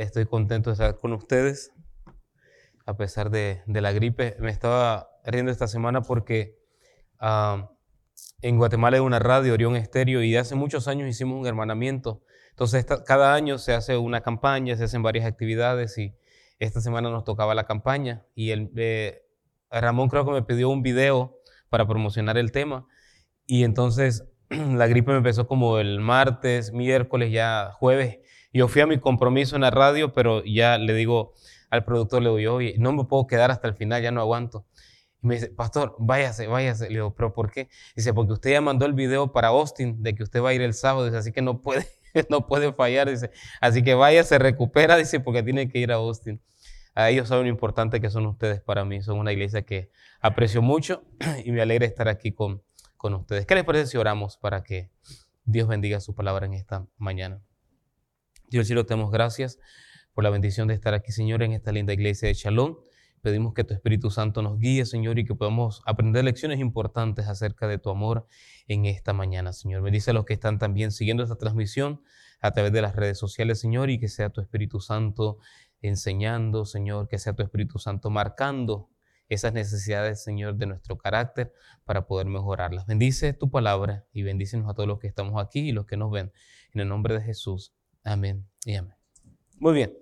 Estoy contento de estar con ustedes, a pesar de, la gripe. Me estaba riendo esta semana porque ah, en Guatemala hay una radio, Orión Estéreo, y hace muchos años hicimos un hermanamiento. Entonces, cada año se hace una campaña, se hacen varias actividades, y esta semana nos tocaba la campaña. Y el, eh, Ramón creo que me pidió un video para promocionar el tema. Y entonces la gripe me empezó como el martes, miércoles, ya jueves. Yo fui a mi compromiso en la radio, pero ya le digo al productor, le digo, oye, no me puedo quedar hasta el final, ya no aguanto. Y me dice, pastor, váyase, váyase. Le digo, ¿pero por qué? Dice, porque usted ya mandó el video para Austin de que usted va a ir el sábado, dice, así que no puede, no puede fallar, dice. Así que vaya, se recupera, dice, porque tiene que ir a Austin. A ellos saben lo importante que son ustedes para mí. Son una iglesia que aprecio mucho y me alegra estar aquí con, con ustedes. ¿Qué les parece si oramos para que Dios bendiga su palabra en esta mañana? Dios cielo, te damos gracias por la bendición de estar aquí, Señor, en esta linda iglesia de Shalom. Pedimos que tu Espíritu Santo nos guíe, Señor, y que podamos aprender lecciones importantes acerca de tu amor en esta mañana, Señor. Bendice a los que están también siguiendo esta transmisión a través de las redes sociales, Señor, y que sea tu Espíritu Santo enseñando, Señor, que sea tu Espíritu Santo marcando esas necesidades, Señor, de nuestro carácter para poder mejorarlas. Bendice tu palabra y bendícenos a todos los que estamos aquí y los que nos ven. En el nombre de Jesús. Amén y amén. Muy bien.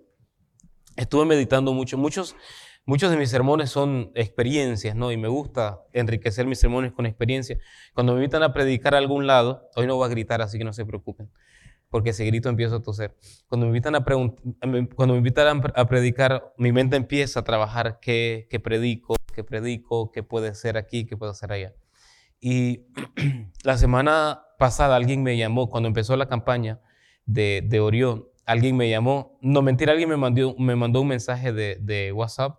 Estuve meditando mucho. Muchos, muchos de mis sermones son experiencias, ¿no? Y me gusta enriquecer mis sermones con experiencias. Cuando me invitan a predicar a algún lado, hoy no voy a gritar, así que no se preocupen porque si grito empiezo a toser. Cuando me invitan a, cuando me invitan a predicar, mi mente empieza a trabajar qué, qué predico, qué predico, qué puede ser aquí, qué puede ser allá. Y la semana pasada alguien me llamó, cuando empezó la campaña de, de Orión, alguien me llamó, no mentira, alguien me mandó, me mandó un mensaje de, de WhatsApp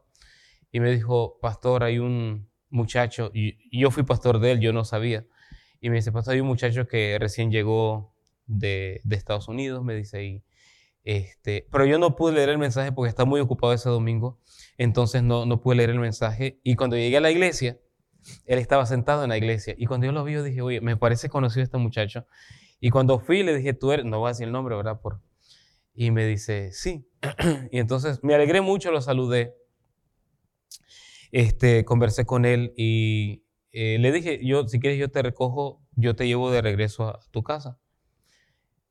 y me dijo, pastor, hay un muchacho, yo fui pastor de él, yo no sabía. Y me dice, pastor, hay un muchacho que recién llegó de, Estados Unidos, me dice, y, este, pero yo no pude leer el mensaje porque estaba muy ocupado ese domingo, entonces no, no pude leer el mensaje. Y cuando llegué a la iglesia, él estaba sentado en la iglesia. Y cuando yo lo vi, yo dije, oye, me parece conocido este muchacho. Y cuando fui, le dije, tú eres, no voy a decir el nombre, ¿verdad? Por... Y me dice, sí. y entonces me alegré mucho, lo saludé. Este, conversé con él y eh, le dije, yo, si quieres, yo te recojo, yo te llevo de regreso a tu casa.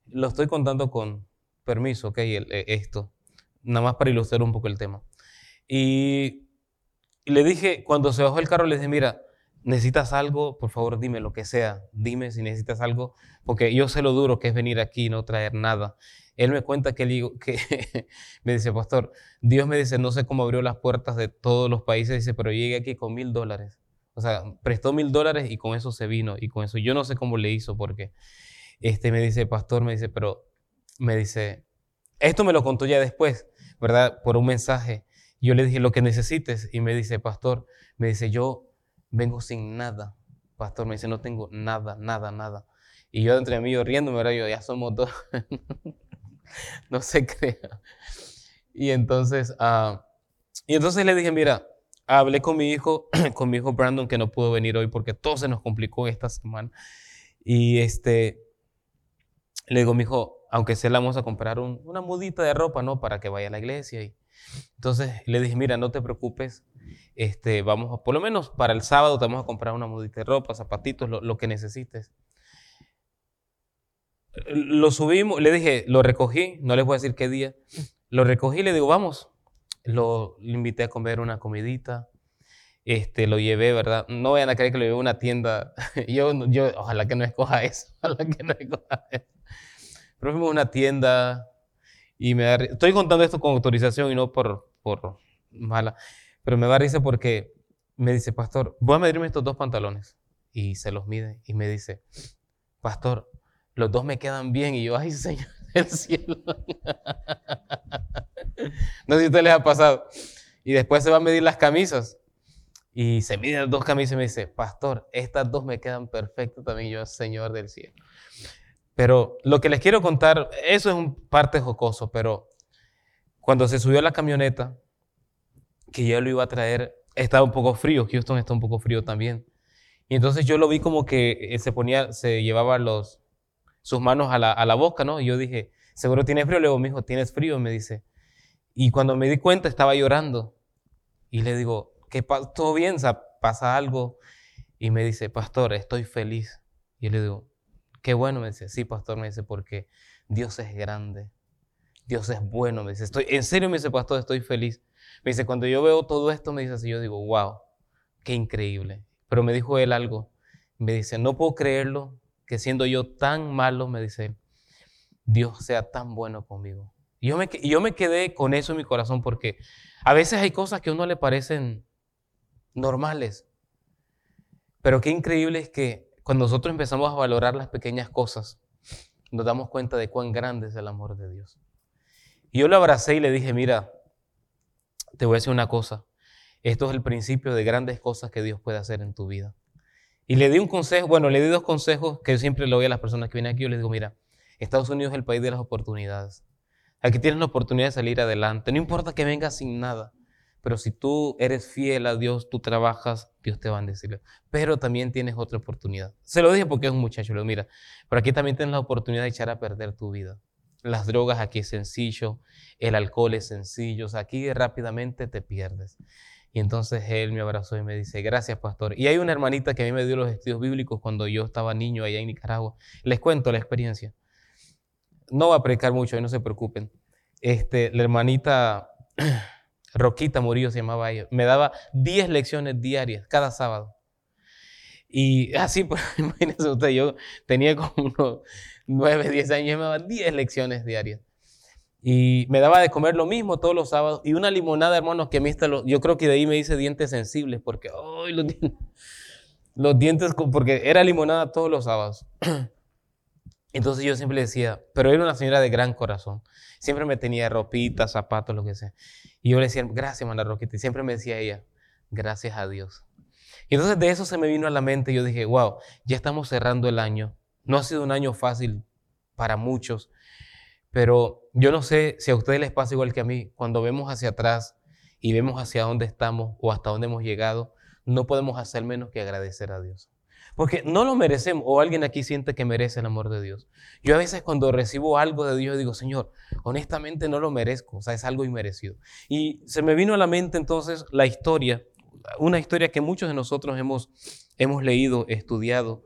Lo estoy contando con permiso, ok, eh, esto, nada más para ilustrar un poco el tema. Y, le dije, cuando se bajó el carro, le dije, mira, necesitas algo, por favor dime lo que sea, dime si necesitas algo, porque yo sé lo duro que es venir aquí y no traer nada. Él me cuenta que, que me dice, pastor, Dios me dice, no sé cómo abrió las puertas de todos los países, dice, pero llegué aquí con mil dólares. O sea, prestó mil dólares y con eso se vino y con eso yo no sé cómo le hizo porque este me dice, pastor, me dice, pero me dice, esto me lo contó ya después, ¿verdad? Por un mensaje. Yo le dije lo que necesites y me dice, pastor, me dice, yo vengo sin nada. Pastor, me dice, no tengo nada, nada, nada. Y yo entre mí, yo riéndome, ¿verdad? Yo, ya somos dos. no se crea. Y entonces, uh, y entonces le dije, mira, hablé con mi hijo, con mi hijo Brandon, que no pudo venir hoy porque todo se nos complicó esta semana. Y este, le digo, mi hijo, aunque sea, le vamos a comprar una mudita de ropa, ¿no? Para que vaya a la iglesia. Y, entonces le dije, mira, no te preocupes, este, vamos a, por lo menos para el sábado te vamos a comprar una mudita de ropa, zapatitos, lo, que necesites. Lo subimos, le dije, lo recogí, no les voy a decir qué día, lo recogí, le digo, vamos, lo, invité a comer una comidita, este, lo llevé, ¿verdad? No vayan a creer que lo llevé a una tienda, yo, yo, ojalá que no escoja eso, ojalá que no escoja eso. Pero fuimos a una tienda y me da Estoy contando esto con autorización y no por, por mala. Pero me da risa porque me dice, pastor, voy a medirme estos dos pantalones. Y se los mide y me dice, pastor, los dos me quedan bien. Y yo, ay, Señor del cielo. no sé si a ustedes les ha pasado. Y después se va a medir las camisas. Y se mide las dos camisas y me dice, pastor, estas dos me quedan perfectas también. yo, Señor del cielo. Pero lo que les quiero contar, eso es un parte jocoso, pero cuando se subió a la camioneta, que yo lo iba a traer, estaba un poco frío, Houston está un poco frío también. Y entonces yo lo vi como que eh, se ponía, se llevaba sus manos a la, a la boca, ¿no? Y yo dije, seguro tienes frío. Le digo, mi hijo, ¿tienes frío? Me dice, Y cuando me di cuenta estaba llorando. Y le digo, ¿qué? ¿Todo bien? ¿Pasa algo? Y me dice, pastor, estoy feliz. Y le digo, qué bueno. Me dice, sí, pastor, me dice, porque Dios es grande. Dios es bueno. Me dice, estoy, en serio, me dice, pastor, estoy feliz. Me dice, cuando yo veo todo esto, me dice así, yo digo, wow, qué increíble. Pero me dijo él algo. Me dice, no puedo creerlo que siendo yo tan malo, me dice, Dios sea tan bueno conmigo. Y yo me, yo me quedé con eso en mi corazón porque a veces hay cosas que a uno le parecen normales. Pero qué increíble es que cuando nosotros empezamos a valorar las pequeñas cosas, nos damos cuenta de cuán grande es el amor de Dios. Y yo lo abracé y le dije, mira, te voy a decir una cosa. Esto es el principio de grandes cosas que Dios puede hacer en tu vida. Y le di un consejo, bueno, le di dos consejos que yo siempre le doy a las personas que vienen aquí. Yo les digo, mira, Estados Unidos es el país de las oportunidades. Aquí tienes la oportunidad de salir adelante. No importa que vengas sin nada, pero si tú eres fiel a Dios, tú trabajas, Dios te va a bendecir. Pero también tienes otra oportunidad. Se lo dije porque es un muchacho, lo mira. Pero aquí también tienes la oportunidad de echar a perder tu vida. Las drogas aquí es sencillo, el alcohol es sencillo, aquí rápidamente te pierdes. Y entonces él me abrazó y me dice, gracias pastor. Y hay una hermanita que a mí me dio los estudios bíblicos cuando yo estaba niño allá en Nicaragua. Les cuento la experiencia. No va a predicar mucho, no se preocupen. Este, la hermanita Roquita Murillo se llamaba ella. Me daba 10 lecciones diarias cada sábado. Y así, pues, imagínense usted, yo tenía como unos 9, 10 años me daba 10 lecciones diarias. Y me daba de comer lo mismo todos los sábados. Y una limonada, hermanos, que a mí está, yo creo que de ahí me hice dientes sensibles, porque, ¡ay, los dientes! Los dientes, porque era limonada todos los sábados. Entonces yo siempre decía, pero era una señora de gran corazón. Siempre me tenía ropita, zapatos, lo que sea. Y yo le decía, gracias, Manda Roquita. Y siempre me decía ella, gracias a Dios. Y entonces de eso se me vino a la mente. Yo dije, wow, ya estamos cerrando el año. No ha sido un año fácil para muchos. Pero yo no sé si a ustedes les pasa igual que a mí. Cuando vemos hacia atrás y vemos hacia dónde estamos o hasta dónde hemos llegado, no podemos hacer menos que agradecer a Dios. Porque no lo merecemos, o alguien aquí siente que merece el amor de Dios. Yo a veces cuando recibo algo de Dios digo, Señor, honestamente no lo merezco, o sea, es algo inmerecido. Y se me vino a la mente entonces la historia, una historia que muchos de nosotros hemos, hemos leído, estudiado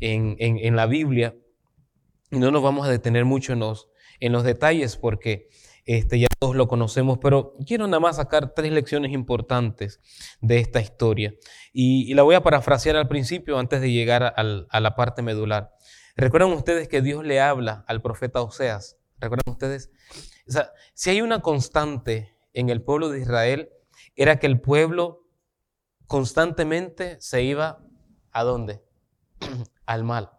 en, en, la Biblia, y no nos vamos a detener mucho en los, en los detalles porque este, ya todos lo conocemos, pero quiero nada más sacar tres lecciones importantes de esta historia. Y, la voy a parafrasear al principio antes de llegar a la parte medular. ¿Recuerdan ustedes que Dios le habla al profeta Oseas? ¿Recuerdan ustedes? O sea, si hay una constante en el pueblo de Israel, era que el pueblo constantemente se iba a dónde? Al mal.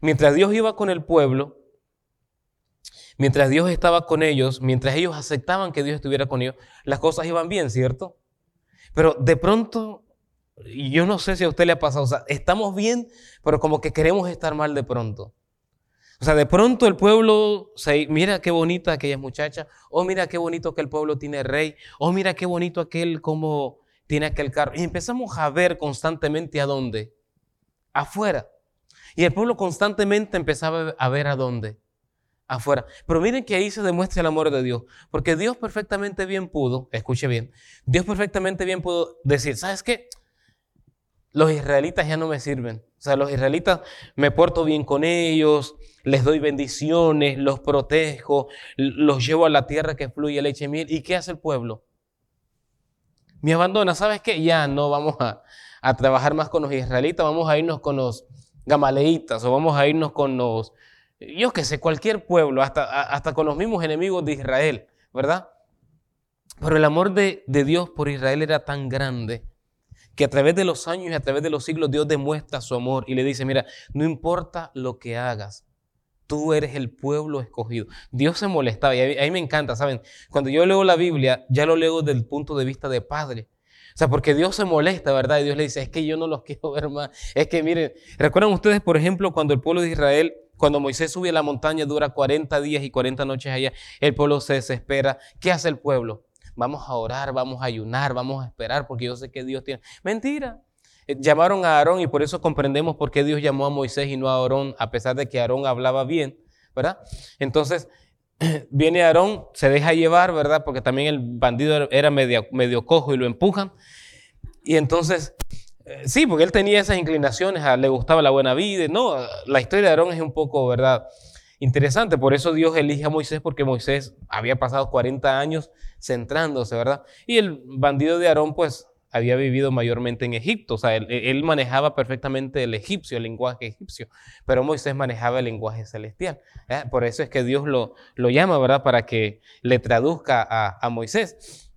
Mientras Dios iba con el pueblo, mientras Dios estaba con ellos, mientras ellos aceptaban que Dios estuviera con ellos, las cosas iban bien, ¿cierto? Pero de pronto, yo no sé si a usted le ha pasado, o sea, estamos bien, pero como que queremos estar mal de pronto. O sea, de pronto el pueblo, se, mira qué bonita aquella muchacha, oh mira qué bonito que el pueblo tiene rey, oh mira qué bonito aquel como tiene aquel carro. Y empezamos a ver constantemente a dónde, afuera. Y el pueblo constantemente empezaba a ver a dónde, afuera. Pero miren que ahí se demuestra el amor de Dios, porque Dios perfectamente bien pudo, escuche bien, Dios perfectamente bien pudo decir, ¿sabes qué? Los israelitas ya no me sirven. O sea, los israelitas me porto bien con ellos, les doy bendiciones, los protejo, los llevo a la tierra que fluye leche y miel. ¿Y qué hace el pueblo? Me abandona. ¿Sabes qué? Ya no vamos a, a trabajar más con los israelitas, vamos a irnos con los gamaleitas o vamos a irnos con los yo que sé, cualquier pueblo, hasta, hasta con los mismos enemigos de Israel, ¿verdad? Pero el amor de, de Dios por Israel era tan grande que a través de los años y a través de los siglos Dios demuestra su amor y le dice, mira, no importa lo que hagas, tú eres el pueblo escogido. Dios se molestaba y a me encanta, ¿saben? Cuando yo leo la Biblia, ya lo leo desde el punto de vista de padre. O sea, porque Dios se molesta, ¿verdad? Y Dios le dice, es que yo no los quiero ver más. Es que miren, ¿recuerdan ustedes, por ejemplo, cuando el pueblo de Israel cuando Moisés sube a la montaña, dura 40 días y 40 noches allá, el pueblo se desespera. ¿Qué hace el pueblo? Vamos a orar, vamos a ayunar, vamos a esperar, porque yo sé que Dios tiene. Mentira. Eh, llamaron a Aarón y por eso comprendemos por qué Dios llamó a Moisés y no a Aarón, a pesar de que Aarón hablaba bien, ¿verdad? Entonces, viene Aarón, se deja llevar, ¿verdad? Porque también el bandido era medio, medio cojo y lo empujan. Y entonces, eh, sí, porque él tenía esas inclinaciones, le gustaba la buena vida. No, la historia de Aarón es un poco, ¿verdad? Interesante, por eso Dios elige a Moisés, porque Moisés había pasado 40 años centrándose, ¿verdad? Y el bandido de Aarón, pues, había vivido mayormente en Egipto, o sea, él, manejaba perfectamente el egipcio, el lenguaje egipcio, pero Moisés manejaba el lenguaje celestial. Por eso es que Dios lo, lo llama, ¿verdad? Para que le traduzca a, Moisés.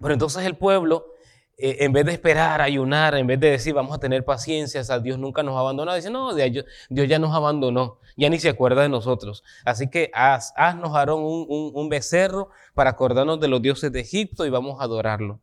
Pero entonces el pueblo eh, en vez de esperar, ayunar, en vez de decir vamos a tener paciencia, o Dios nunca nos abandonó, dice no, Dios ya nos abandonó, ya ni se acuerda de nosotros. Así que haz, haznos, Aarón, un, un, becerro para acordarnos de los dioses de Egipto y vamos a adorarlo.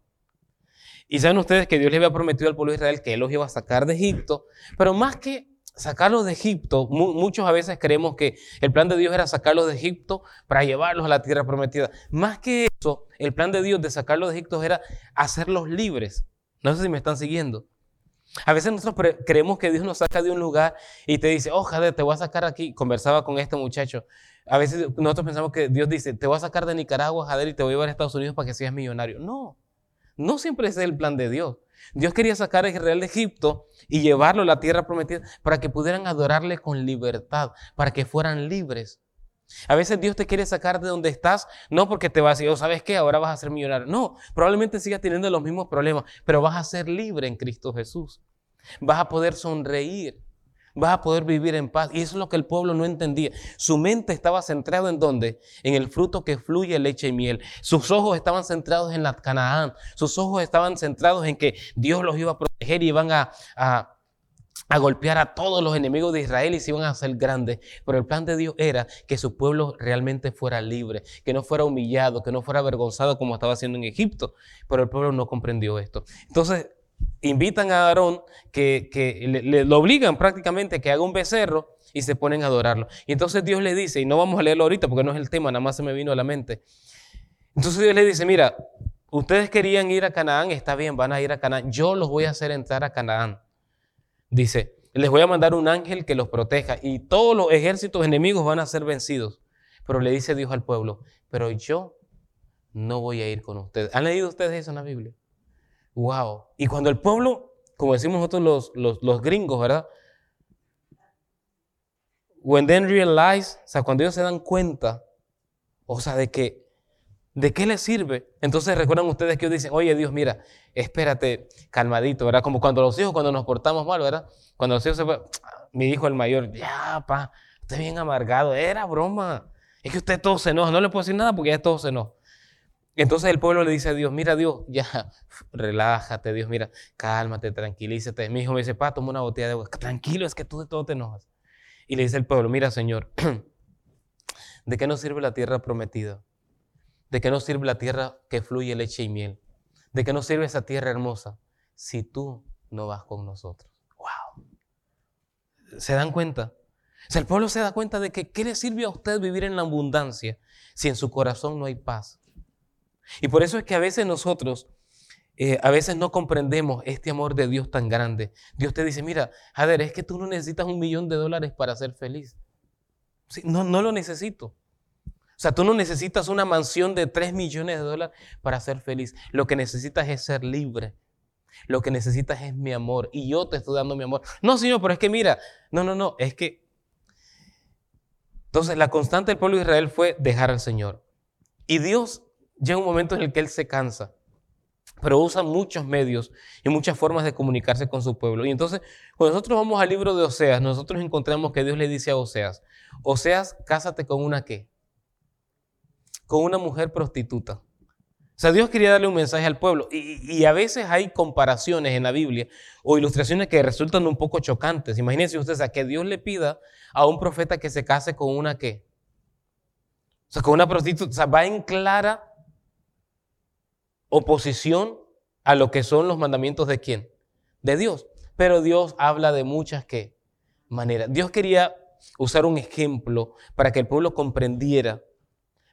Y saben ustedes que Dios le había prometido al pueblo de Israel que Él los iba a sacar de Egipto, pero más que sacarlos de Egipto, muchos a veces creemos que el plan de Dios era sacarlos de Egipto para llevarlos a la tierra prometida. Más que eso, el plan de Dios de sacarlos de Egipto era hacerlos libres. No sé si me están siguiendo. A veces nosotros creemos que Dios nos saca de un lugar y te dice, oh, te voy a sacar aquí. Conversaba con este muchacho. A veces nosotros pensamos que Dios dice, te voy a sacar de Nicaragua, joder, y te voy a llevar a Estados Unidos para que seas millonario. No, no siempre ese es el plan de Dios. Dios quería sacar a Israel de Egipto y llevarlo a la tierra prometida para que pudieran adorarle con libertad, para que fueran libres. A veces Dios te quiere sacar de donde estás, no porque te vas a decir, oh, ¿sabes qué? Ahora vas a ser millonario. No, probablemente sigas teniendo los mismos problemas, pero vas a ser libre en Cristo Jesús. Vas a poder sonreír vas a poder vivir en paz. Y eso es lo que el pueblo no entendía. Su mente estaba centrada en dónde? En el fruto que fluye leche y miel. Sus ojos estaban centrados en la Canaán. Sus ojos estaban centrados en que Dios los iba a proteger y iban a, a a golpear a todos los enemigos de Israel y se iban a hacer grandes. Pero el plan de Dios era que su pueblo realmente fuera libre, que no fuera humillado, que no fuera avergonzado como estaba haciendo en Egipto. Pero el pueblo no comprendió esto. Entonces, invitan a Aarón, que, le, lo obligan prácticamente a que haga un becerro y se ponen a adorarlo. Y entonces Dios le dice, y no vamos a leerlo ahorita porque no es el tema, nada más se me vino a la mente. Entonces Dios le dice, mira, ustedes querían ir a Canaán, está bien, van a ir a Canaán, yo los voy a hacer entrar a Canaán. Dice, les voy a mandar un ángel que los proteja y todos los ejércitos enemigos van a ser vencidos. Pero le dice Dios al pueblo, pero yo no voy a ir con ustedes. ¿Han leído ustedes eso en la Biblia? Wow. Y cuando el pueblo, como decimos nosotros los, los, gringos, ¿verdad? When they realize, o sea, cuando ellos se dan cuenta, o sea, de que, ¿de qué les sirve? Entonces recuerdan ustedes que ellos dicen, oye Dios, mira, espérate, calmadito, ¿verdad? Como cuando los hijos, cuando nos portamos mal, ¿verdad? Cuando los hijos se mi hijo el mayor, ya, pa, usted bien amargado, era broma. Es que usted todo se enoja, no le puedo decir nada porque ya todo se enoja. Entonces el pueblo le dice a Dios, mira Dios, ya, relájate Dios, mira, cálmate, tranquilízate. Mi hijo me dice, pa, toma una botella de agua. Tranquilo, es que tú de todo te enojas. Y le dice el pueblo, mira Señor, ¿de qué nos sirve la tierra prometida? ¿De qué nos sirve la tierra que fluye leche y miel? ¿De qué nos sirve esa tierra hermosa si tú no vas con nosotros? ¡Wow! ¿Se dan cuenta? O sea, el pueblo se da cuenta de que ¿qué le sirve a usted vivir en la abundancia si en su corazón no hay paz? Y por eso es que a veces nosotros, eh, a veces no comprendemos este amor de Dios tan grande. Dios te dice, mira, Jader, es que tú no necesitas un millón de dólares para ser feliz. no, no lo necesito. O sea, tú no necesitas una mansión de 3 millones de dólares para ser feliz. Lo que necesitas es ser libre. Lo que necesitas es mi amor. Y yo te estoy dando mi amor. No, Señor, pero es que mira, no, no, no, es que... Entonces, la constante del pueblo de Israel fue dejar al Señor. Y Dios llega un momento en el que él se cansa, pero usa muchos medios y muchas formas de comunicarse con su pueblo. Y entonces, cuando nosotros vamos al libro de Oseas, nosotros encontramos que Dios le dice a Oseas, Oseas, cásate con una qué? Con una mujer prostituta. O sea, Dios quería darle un mensaje al pueblo. Y, a veces hay comparaciones en la Biblia o ilustraciones que resultan un poco chocantes. Imagínense ustedes a que Dios le pida a un profeta que se case con una qué. O sea, con una prostituta. O sea, va en clara oposición a lo que son los mandamientos de quién? De Dios. Pero Dios habla de muchas ¿qué? maneras. Dios quería usar un ejemplo para que el pueblo comprendiera.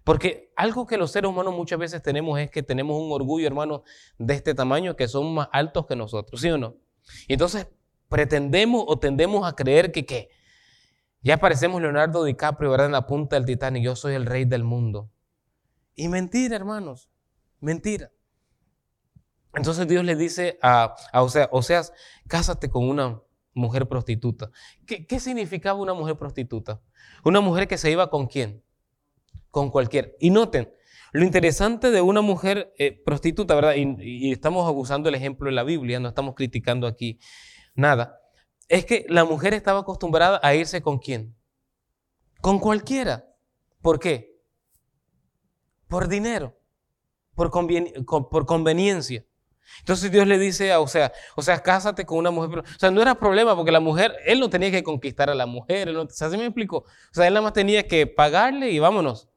Porque algo que los seres humanos muchas veces tenemos es que tenemos un orgullo, hermano, de este tamaño, que son más altos que nosotros, ¿sí o no? Y entonces pretendemos o tendemos a creer que, ¿qué? Ya parecemos Leonardo DiCaprio, ¿verdad? En la punta del Titanic, yo soy el rey del mundo. Y mentira, hermanos, mentira. Entonces Dios le dice a, a Oseas, Oseas, cásate con una mujer prostituta. ¿Qué, ¿Qué, significaba una mujer prostituta? Una mujer que se iba con quién? Con cualquier. Y noten, lo interesante de una mujer eh, prostituta, ¿verdad? Y, estamos abusando el ejemplo de la Biblia, no estamos criticando aquí nada. Es que la mujer estaba acostumbrada a irse con quién? Con cualquiera. ¿Por qué? Por dinero, por conveniencia. Entonces Dios le dice a o sea, o sea, cásate con una mujer. O sea, no era problema porque la mujer, él no tenía que conquistar a la mujer. Él no, o sea, ¿sí me explico? O sea, él nada más tenía que pagarle y vámonos.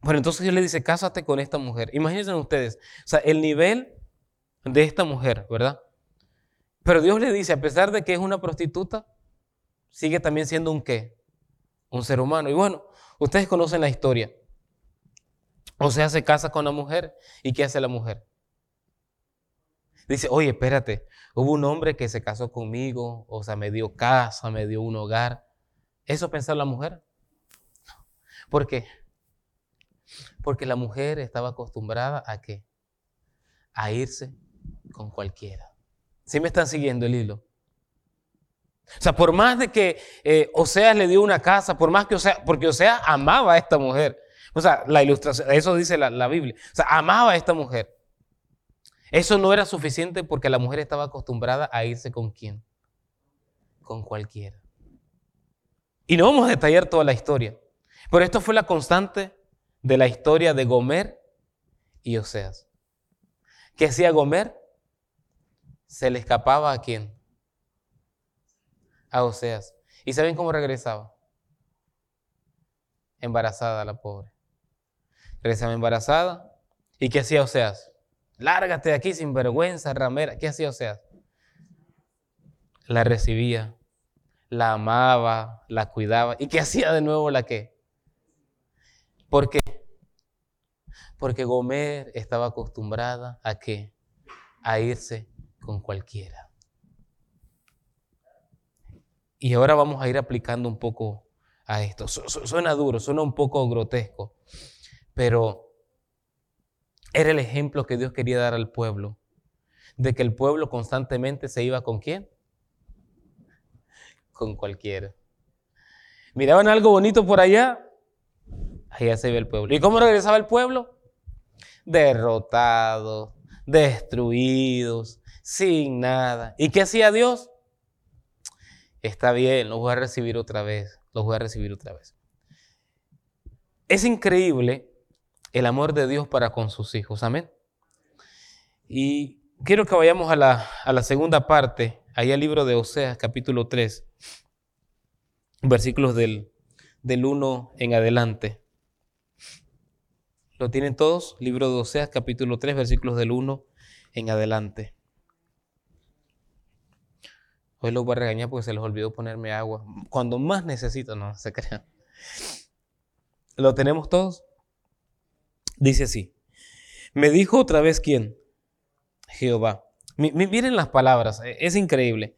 Bueno, entonces Dios le dice, cásate con esta mujer. Imagínense ustedes, o sea, el nivel de esta mujer, ¿verdad? Pero Dios le dice, a pesar de que es una prostituta, sigue también siendo un qué? Un ser humano. Y bueno, ustedes conocen la historia. O sea, se casa con la mujer. ¿Y qué hace la mujer? Dice, oye, espérate, hubo un hombre que se casó conmigo, o sea, me dio casa, me dio un hogar. ¿Eso pensaba la mujer? ¿Por qué? Porque la mujer estaba acostumbrada a qué? A irse con cualquiera. ¿Sí me están siguiendo el hilo? O sea, por más de que eh, Oseas le dio una casa, por más que Oseas, porque Oseas amaba a esta mujer. O sea, la ilustración, eso dice la, la Biblia. O sea, amaba a esta mujer. Eso no era suficiente porque la mujer estaba acostumbrada a irse con quién? Con cualquiera. Y no vamos a detallar toda la historia, pero esto fue la constante de la historia de Gomer y Oseas. ¿Qué hacía Gomer? Se le escapaba a quién? A Oseas. ¿Y saben cómo regresaba? Embarazada la pobre. Regresaba embarazada. ¿Y qué hacía Oseas? Lárgate de aquí sin vergüenza, ramera. ¿Qué hacía Oseas? La recibía, la amaba, la cuidaba. ¿Y qué hacía de nuevo la qué? ¿Por qué? Porque Gomer estaba acostumbrada a qué? A irse con cualquiera. Y ahora vamos a ir aplicando un poco a esto. Suena duro, suena un poco grotesco, pero era el ejemplo que Dios quería dar al pueblo, de que el pueblo constantemente se iba con quién? Con cualquiera. Miraban algo bonito por allá, allá se iba el pueblo. ¿Y cómo regresaba el pueblo? Derrotados, destruidos, sin nada. ¿Y qué hacía Dios? Está bien, los voy a recibir otra vez, los voy a recibir otra vez. Es increíble el amor de Dios para con sus hijos. Amén. Y quiero que vayamos a la, a la segunda parte, ahí al libro de Oseas, capítulo 3, versículos del, del 1 en adelante. ¿Lo tienen todos? Libro de Oseas, capítulo 3, versículos del 1 en adelante. Hoy los voy a regañar porque se les olvidó ponerme agua. Cuando más necesito, no se crean. ¿Lo tenemos todos? Dice así, me dijo otra vez quién? Jehová. miren las palabras, e, es increíble.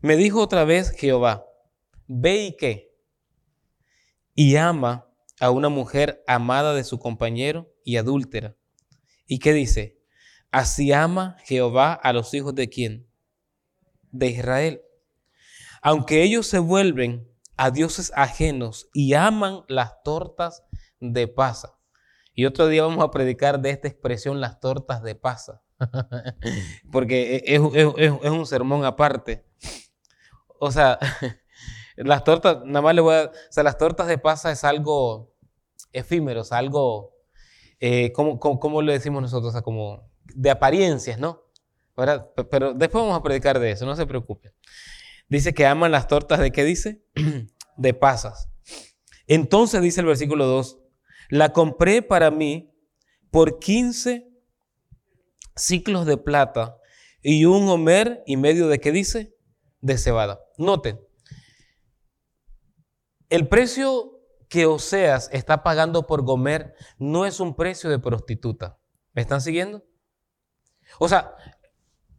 Me dijo otra vez Jehová, ve y qué. Y ama a una mujer amada de su compañero y adúltera. ¿Y qué dice? Así ama Jehová a los hijos de quién? De Israel. Aunque ellos se vuelven a dioses ajenos y aman las tortas de pasa. Y otro día vamos a predicar de esta expresión las tortas de pasa, porque es, un sermón aparte. O sea, las tortas, nada más le voy a... O sea, las tortas de pasa es algo efímero, es algo, eh, ¿cómo, le decimos nosotros? O sea, como de apariencias, ¿no? Pero después vamos a predicar de eso, no se preocupe. Dice que aman las tortas de qué dice? de pasas. Entonces dice el versículo 2, la compré para mí por 15 ciclos de plata y un homer y medio de qué dice? De cebada. Noten, el precio que Oseas está pagando por Gomer no es un precio de prostituta. ¿Me están siguiendo? O sea,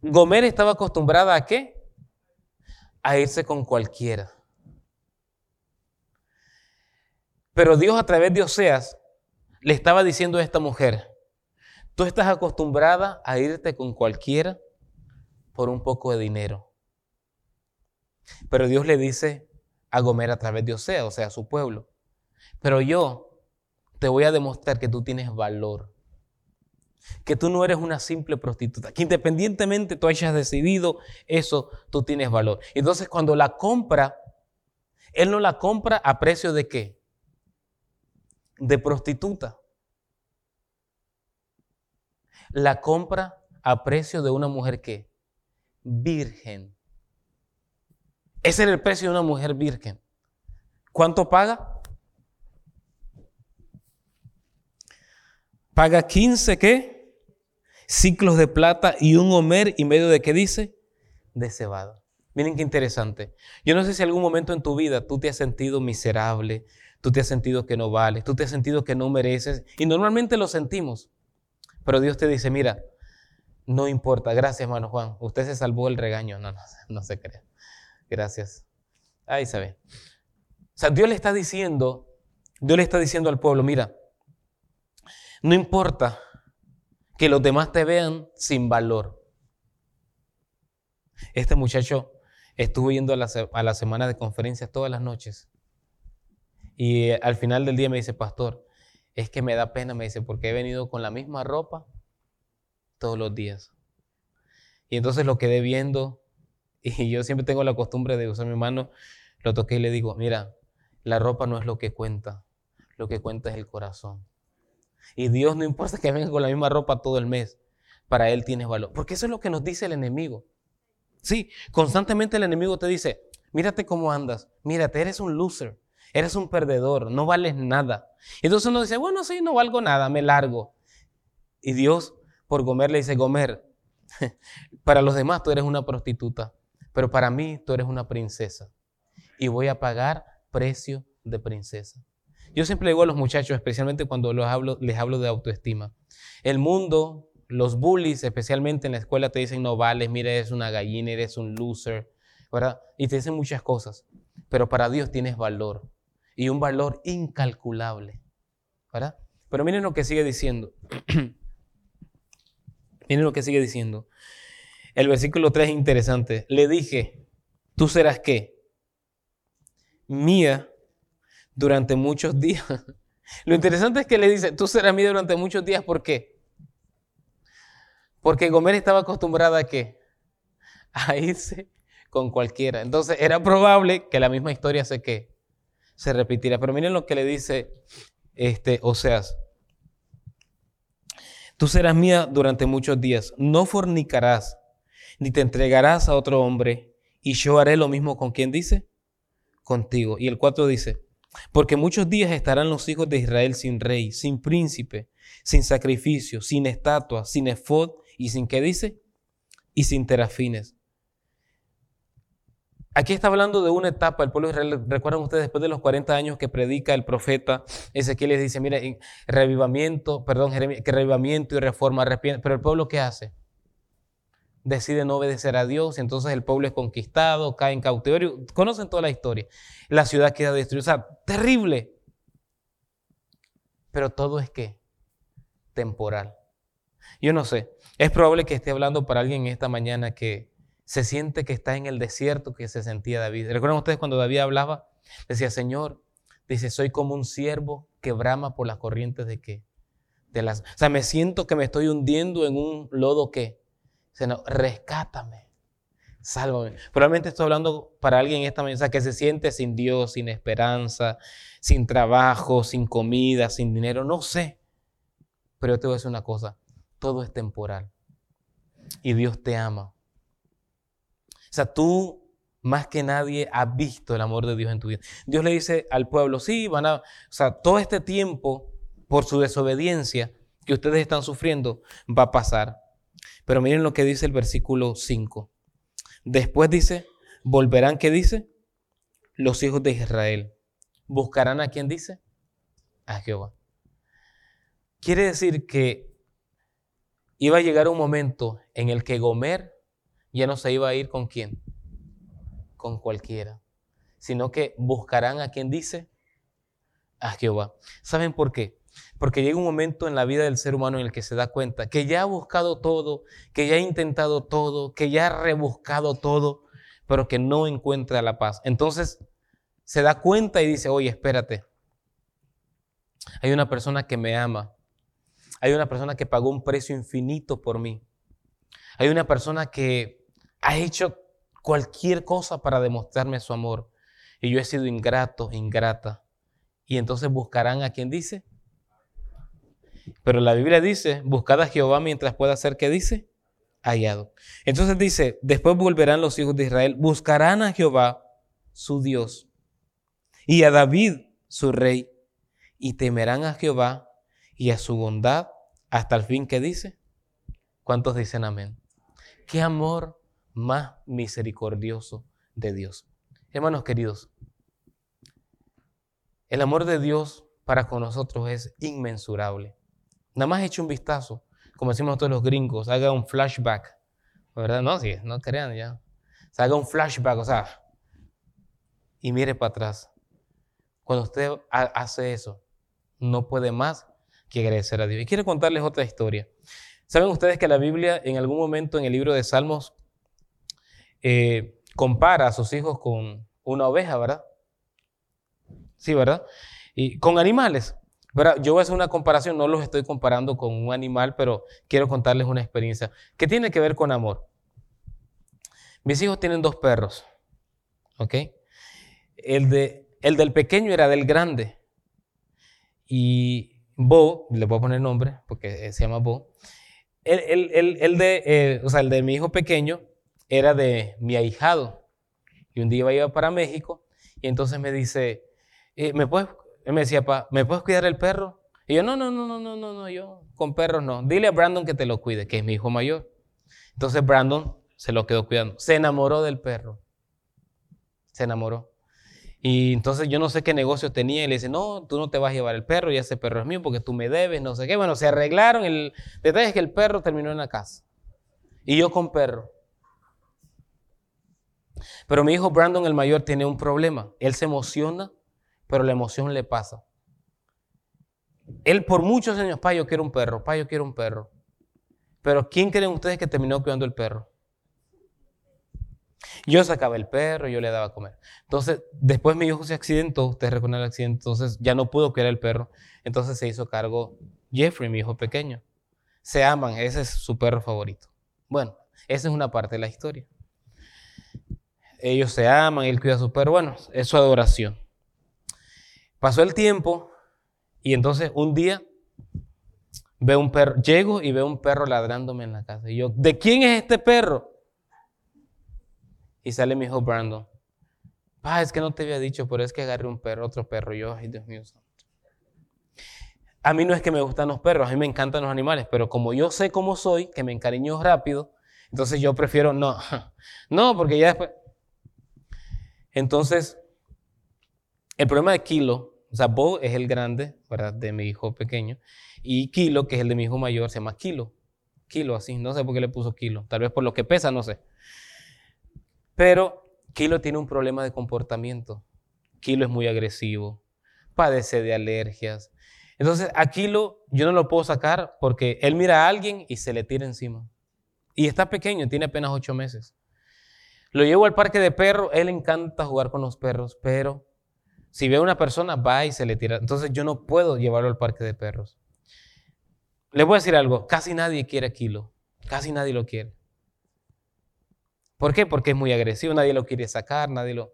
Gomer estaba acostumbrada a qué? A irse con cualquiera. Pero Dios a través de Oseas le estaba diciendo a esta mujer, tú estás acostumbrada a irte con cualquiera por un poco de dinero. Pero Dios le dice a Gomer a través de Oseas, o sea, a su pueblo, pero yo te voy a demostrar que tú tienes valor, que tú no eres una simple prostituta, que independientemente tú hayas decidido eso, tú tienes valor. Entonces cuando la compra, él no la compra a precio de qué? De prostituta. La compra a precio de una mujer que virgen. Ese era el precio de una mujer virgen. ¿Cuánto paga? Paga 15 qué? Ciclos de plata y un homer y medio de qué dice? De cebada. Miren qué interesante. Yo no sé si algún momento en tu vida tú te has sentido miserable, tú te has sentido que no vales, tú te has sentido que no mereces. Y normalmente lo sentimos. Pero Dios te dice, mira, no importa. Gracias, hermano Juan. Usted se salvó el regaño. No, no, no se crea. Gracias. Ahí se ve. O sea, Dios le está diciendo, Dios le está diciendo al pueblo, mira, no importa que los demás te vean sin valor. Este muchacho estuvo yendo a la, semana de conferencias todas las noches. Y eh, al final del día me dice, pastor, es que me da pena, me dice, porque he venido con la misma ropa todos los días. Y entonces lo quedé viendo y yo siempre tengo la costumbre de usar mi mano, lo toqué y le digo, mira, la ropa no es lo que cuenta, lo que cuenta es el corazón. Y Dios no importa que venga con la misma ropa todo el mes, para Él tienes valor. Porque eso es lo que nos dice el enemigo. Sí, constantemente el enemigo te dice, mírate cómo andas, mírate, eres un loser, eres un perdedor, no vales nada. Entonces uno dice, bueno, sí, no valgo nada, me largo. Y Dios por Gomer le dice, Gomer, para los demás tú eres una prostituta, pero para mí tú eres una princesa. Y voy a pagar precio de princesa. Yo siempre digo a los muchachos, especialmente cuando los hablo, les hablo de autoestima. El mundo los bullies, especialmente en la escuela, te dicen no vales, mira, eres una gallina, eres un loser, ¿verdad? Y te dicen muchas cosas. Pero para Dios tienes valor y un valor incalculable, ¿verdad? Pero miren lo que sigue diciendo. miren lo que sigue diciendo. El versículo 3 es interesante. Le dije, tú serás qué? Mía durante muchos días. Lo interesante es que le dice, tú serás mía durante muchos días. ¿Por qué? Porque Gomer estaba acostumbrada a qué? A irse con cualquiera. Entonces era probable que la misma historia se que se repitiera. Pero miren lo que le dice este Oseas. Tú serás mía durante muchos días. No fornicarás, ni te entregarás a otro hombre. Y yo haré lo mismo con quien dice, contigo. Y el 4 dice, porque muchos días estarán los hijos de Israel sin rey, sin príncipe, sin sacrificio, sin estatua, sin efod ¿Y sin qué dice? Y sin terafines. Aquí está hablando de una etapa, el pueblo Israel, recuerdan ustedes, después de los 40 años que predica el profeta, Ezequiel les dice, mira, revivamiento, perdón, que revivamiento y reforma, pero el pueblo ¿qué hace? Decide no obedecer a Dios, entonces el pueblo es conquistado, cae en cautiverio, conocen toda la historia, la ciudad queda destruida, o sea, terrible, pero todo es que temporal. Yo no sé, es probable que esté hablando para alguien esta mañana que se siente que está en el desierto que se sentía David. ¿Recuerdan ustedes cuando David hablaba? Decía, Señor, dice, soy como un siervo que brama por las corrientes de qué? De las, o sea, me siento que me estoy hundiendo en un lodo que, no, rescátame, sálvame. Probablemente estoy hablando para alguien esta mañana que se siente sin Dios, sin esperanza, sin trabajo, sin comida, sin dinero, no sé. Pero yo te voy a decir una cosa, todo es temporal. Y Dios te ama. Sea, tú más que nadie has visto el amor de Dios en tu vida. Dios le dice al pueblo, sí, van a, o sea, todo este tiempo por su desobediencia que ustedes están sufriendo va a pasar. Pero miren lo que dice el versículo 5. Después dice, volverán, ¿qué dice? Los hijos de Israel. Buscarán a quién dice? A Jehová. Quiere decir que iba a llegar un momento en el que Gomer ya no se iba a ir con quién, con cualquiera, sino que buscarán a quien dice, a Jehová. ¿Saben por qué? Porque llega un momento en la vida del ser humano en el que se da cuenta que ya ha buscado todo, que ya ha intentado todo, que ya ha rebuscado todo, pero que no encuentra la paz. Entonces se da cuenta y dice, oye, espérate, hay una persona que me ama, hay una persona que pagó un precio infinito por mí, hay una persona que ha hecho cualquier cosa para demostrarme su amor y yo he sido ingrato, ingrata. Y entonces buscarán a quien dice. Pero la Biblia dice, buscad a Jehová mientras pueda ser que dice, hallado. Entonces dice, después volverán los hijos de Israel, buscarán a Jehová, su Dios, y a David, su rey, y temerán a Jehová y a su bondad hasta el fin que dice. ¿Cuántos dicen amén? Qué amor más misericordioso de Dios. Hermanos queridos, el amor de Dios para con nosotros es inmensurable. Nada más eche un vistazo, como decimos todos los gringos, haga un flashback, ¿verdad? No, sí, no crean ya. haga un flashback, o sea, y mire para atrás. Cuando usted hace eso, no puede más que agradecer a Dios. Y quiero contarles otra historia. ¿Saben ustedes que la Biblia en algún momento en el libro de Salmos eh, compara a sus hijos con una oveja, ¿verdad? Sí, ¿verdad? Y con animales. ¿verdad? Yo voy a hacer una comparación, no los estoy comparando con un animal, pero quiero contarles una experiencia que tiene que ver con amor. Mis hijos tienen dos perros, ¿ok? El, de, el del pequeño era del grande. Y Bo, le voy a poner nombre porque se llama Bo. El, el, de, eh, o sea, el de mi hijo pequeño era de mi ahijado. Y un día iba para México y entonces me dice, eh, ¿me puedes, me decía, pa, ¿me puedes cuidar el perro? Y yo, no, no, no, no, no, no, no, yo con perros no. Dile a Brandon que te lo cuide, que es mi hijo mayor. Entonces Brandon se lo quedó cuidando. Se enamoró del perro. Se enamoró. Y entonces yo no sé qué negocio tenía y le dice, no, tú no te vas a llevar el perro y ese perro es mío porque tú me debes, no sé qué. Bueno, se arreglaron. El detalle es que el perro terminó en la casa. Y yo con perro. Pero mi hijo Brandon, el mayor, tiene un problema. Él se emociona, pero la emoción le pasa. Él por muchos años, pa, yo quiero un perro, pa, yo quiero un perro. Pero ¿quién creen ustedes que terminó cuidando el perro? Yo sacaba el perro, yo le daba a comer. Entonces, después mi hijo se accidentó, ustedes recuerdan el accidente, entonces ya no pudo cuidar el perro. Entonces se hizo cargo Jeffrey, mi hijo pequeño. Se aman, ese es su perro favorito. Bueno, esa es una parte de la historia ellos se aman, él cuida a su perro, bueno, es su adoración. Pasó el tiempo y entonces un día veo un perro, llego y veo un perro ladrándome en la casa. Y yo, ¿de quién es este perro? Y sale mi hijo Brandon. Pa, es que no te había dicho, pero es que agarré un perro, otro perro. Yo, ay Dios mío santo. A mí no es que me gustan los perros, a mí me encantan los animales, pero como yo sé cómo soy, que me encariño rápido, entonces yo prefiero no. No, porque ya después, entonces, el problema de Kilo, o sea, Bo es el grande, ¿verdad? De mi hijo pequeño, y Kilo, que es el de mi hijo mayor, se llama Kilo. Kilo, así, no sé por qué le puso Kilo, tal vez por lo que pesa, no sé. Pero Kilo tiene un problema de comportamiento. Kilo es muy agresivo, padece de alergias. Entonces, a Kilo yo no lo puedo sacar porque él mira a alguien y se le tira encima. Y está pequeño, tiene apenas ocho meses. Lo llevo al parque de perros, él encanta jugar con los perros, pero si ve a una persona, va y se le tira. Entonces yo no puedo llevarlo al parque de perros. Le voy a decir algo, casi nadie quiere a Kilo, casi nadie lo quiere. ¿Por qué? Porque es muy agresivo, nadie lo quiere sacar, nadie lo...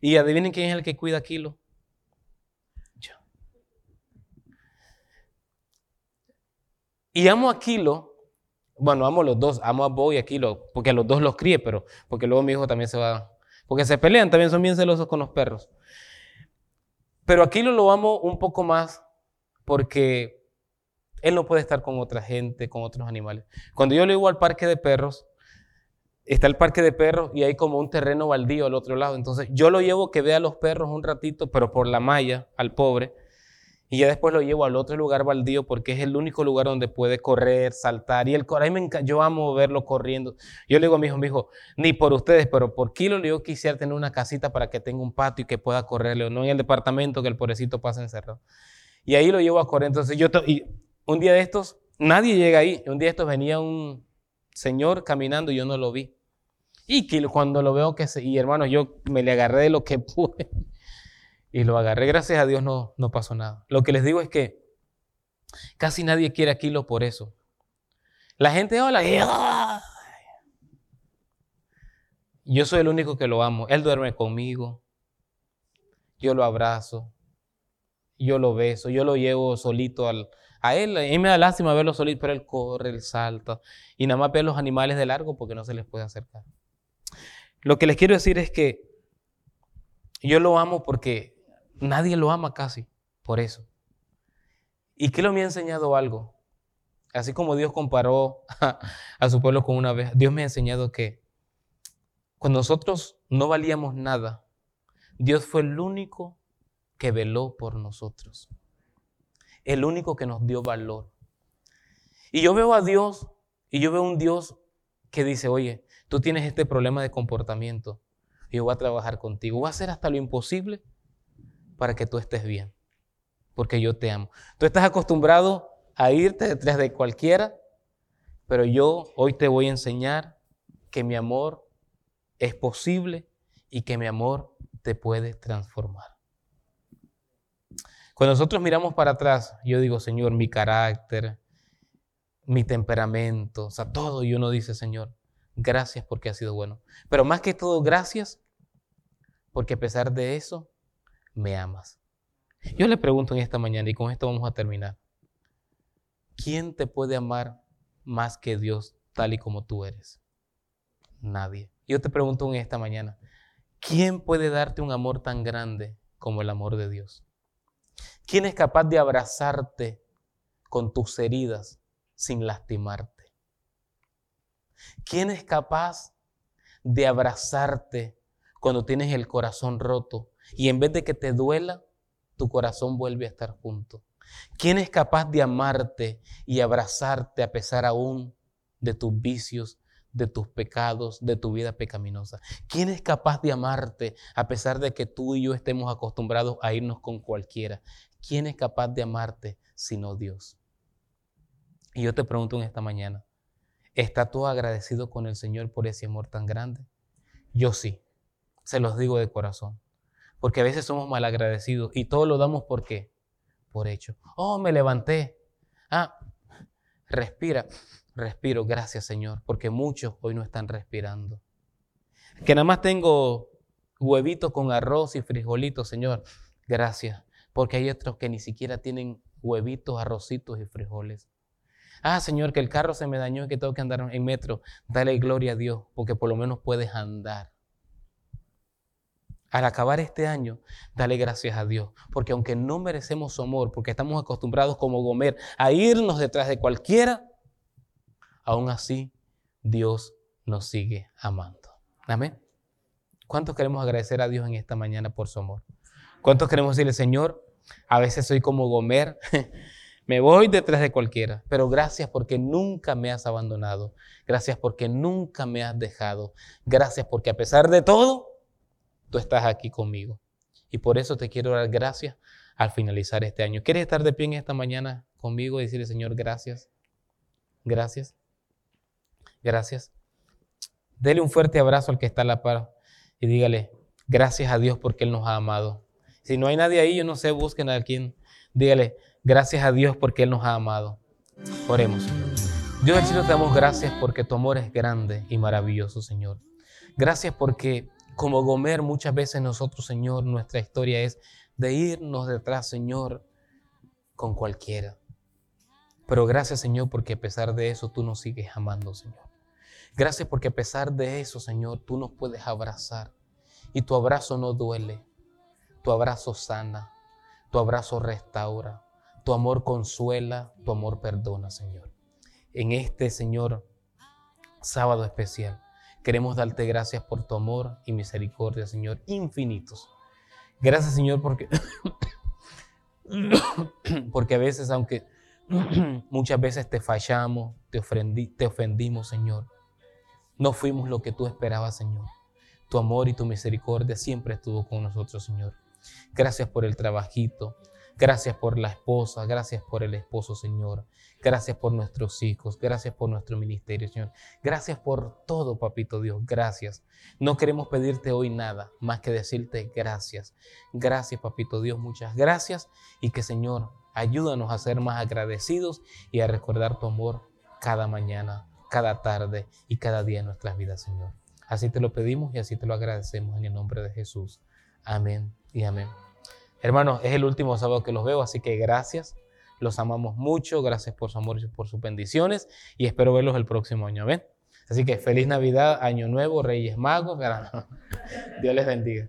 Y adivinen quién es el que cuida a Kilo. Yo. Y amo a Kilo bueno, amo a los dos, amo a Bo y a Kilo, porque a los dos los críe, pero porque luego mi hijo también se va, porque se pelean, también son bien celosos con los perros. Pero a Kilo lo amo un poco más porque él no puede estar con otra gente, con otros animales. Cuando yo lo llevo al parque de perros, está el parque de perros y hay como un terreno baldío al otro lado. Entonces yo lo llevo que vea a los perros un ratito, pero por la malla, al pobre. Y ya después lo llevo al otro lugar baldío porque es el único lugar donde puede correr, saltar. Y el a me yo amo verlo corriendo. Yo le digo a mi hijo, mi hijo, ni por ustedes, pero por Kilo yo quisiera tener una casita para que tenga un patio y que pueda correrle, no en el departamento que el pobrecito pasa encerrado. Y ahí lo llevo a correr. Entonces yo, y un día de estos, nadie llega ahí. Un día de estos venía un señor caminando y yo no lo vi. Y cuando lo veo que se, y hermano, yo me le agarré de lo que pude y lo agarré. Gracias a Dios no, no pasó nada. Lo que les digo es que casi nadie quiere a Kilo por eso. La gente habla. Yo soy el único que lo amo. Él duerme conmigo. Yo lo abrazo. Yo lo beso. Yo lo llevo solito al, a él. A mí me da lástima verlo solito, pero él corre, él salta. Y nada más ve a los animales de largo porque no se les puede acercar. Lo que les quiero decir es que yo lo amo porque Nadie lo ama casi por eso. ¿Y qué lo me ha enseñado algo? Así como Dios comparó a, su pueblo con una vez, Dios me ha enseñado que cuando nosotros no valíamos nada, Dios fue el único que veló por nosotros. El único que nos dio valor. Y yo veo a Dios y yo veo un Dios que dice, oye, tú tienes este problema de comportamiento. Yo voy a trabajar contigo. Voy a hacer hasta lo imposible para que tú estés bien, porque yo te amo. Tú estás acostumbrado a irte detrás de cualquiera, pero yo hoy te voy a enseñar que mi amor es posible y que mi amor te puede transformar. Cuando nosotros miramos para atrás, yo digo, Señor, mi carácter, mi temperamento, o sea, todo, y uno dice, Señor, gracias porque ha sido bueno. Pero más que todo, gracias porque a pesar de eso, me amas. Yo le pregunto en esta mañana y con esto vamos a terminar. ¿Quién te puede amar más que Dios tal y como tú eres? Nadie. Yo te pregunto en esta mañana, ¿quién puede darte un amor tan grande como el amor de Dios? ¿Quién es capaz de abrazarte con tus heridas sin lastimarte? ¿Quién es capaz de abrazarte cuando tienes el corazón roto y en vez de que te duela, tu corazón vuelve a estar junto. ¿Quién es capaz de amarte y abrazarte a pesar aún de tus vicios, de tus pecados, de tu vida pecaminosa? ¿Quién es capaz de amarte a pesar de que tú y yo estemos acostumbrados a irnos con cualquiera? ¿Quién es capaz de amarte sino Dios? Y yo te pregunto en esta mañana, ¿estás tú agradecido con el Señor por ese amor tan grande? Yo sí, se los digo de corazón. Porque a veces somos malagradecidos y todo lo damos por qué? Por hecho. Oh, me levanté. Ah, respira. Respiro, gracias Señor, porque muchos hoy no están respirando. Que nada más tengo huevitos con arroz y frijolitos, Señor. Gracias, porque hay otros que ni siquiera tienen huevitos, arrocitos y frijoles. Ah, Señor, que el carro se me dañó y que tengo que andar en metro. Dale gloria a Dios, porque por lo menos puedes andar al acabar este año, dale gracias a Dios, porque aunque no merecemos su amor, porque estamos acostumbrados como Gomer a irnos detrás de cualquiera, aún así Dios nos sigue amando. Amén. ¿Cuántos queremos agradecer a Dios en esta mañana por su amor? ¿Cuántos queremos decirle, Señor, a veces soy como Gomer, me voy detrás de cualquiera, pero gracias porque nunca me has abandonado, gracias porque nunca me has dejado, gracias porque a pesar de todo, tú estás aquí conmigo. Y por eso te quiero dar gracias al finalizar este año. ¿Quieres estar de pie en esta mañana conmigo y decirle, Señor, gracias? Gracias. Gracias. Dele un fuerte abrazo al que está a la par y dígale, gracias a Dios porque Él nos ha amado. Si no hay nadie ahí, yo no sé, busquen a quien. Dígale, gracias a Dios porque Él nos ha amado. Oremos. Dios del cielo te damos gracias porque tu amor es grande y maravilloso, Señor. Gracias porque como Gomer, muchas veces nosotros, Señor, nuestra historia es de irnos detrás, Señor, con cualquiera. Pero gracias, Señor, porque a pesar de eso tú nos sigues amando, Señor. Gracias porque a pesar de eso, Señor, tú nos puedes abrazar. Y tu abrazo no duele. Tu abrazo sana. Tu abrazo restaura. Tu amor consuela. Tu amor perdona, Señor. En este, Señor, sábado especial. Queremos darte gracias por tu amor y misericordia, Señor, infinitos. Gracias, Señor, porque Porque a veces, aunque muchas veces te fallamos, te, te ofendimos, Señor, no fuimos lo que tú esperabas, Señor. Tu amor y tu misericordia siempre estuvo con nosotros, Señor. Gracias por el trabajito. Gracias por la esposa, gracias por el esposo, Señor. Gracias por nuestros hijos, gracias por nuestro ministerio, Señor. Gracias por todo, Papito Dios, gracias. No queremos pedirte hoy nada más que decirte gracias. Gracias, Papito Dios, muchas gracias. Y que, Señor, ayúdanos a ser más agradecidos y a recordar tu amor cada mañana, cada tarde y cada día en nuestras vidas, Señor. Así te lo pedimos y así te lo agradecemos en el nombre de Jesús. Amén y amén. Hermanos, es el último sábado que los veo, así que gracias. Los amamos mucho. Gracias por su amor y por sus bendiciones. Y espero verlos el próximo año. Amén. Así que feliz Navidad, Año Nuevo, Reyes Magos. Dios les bendiga.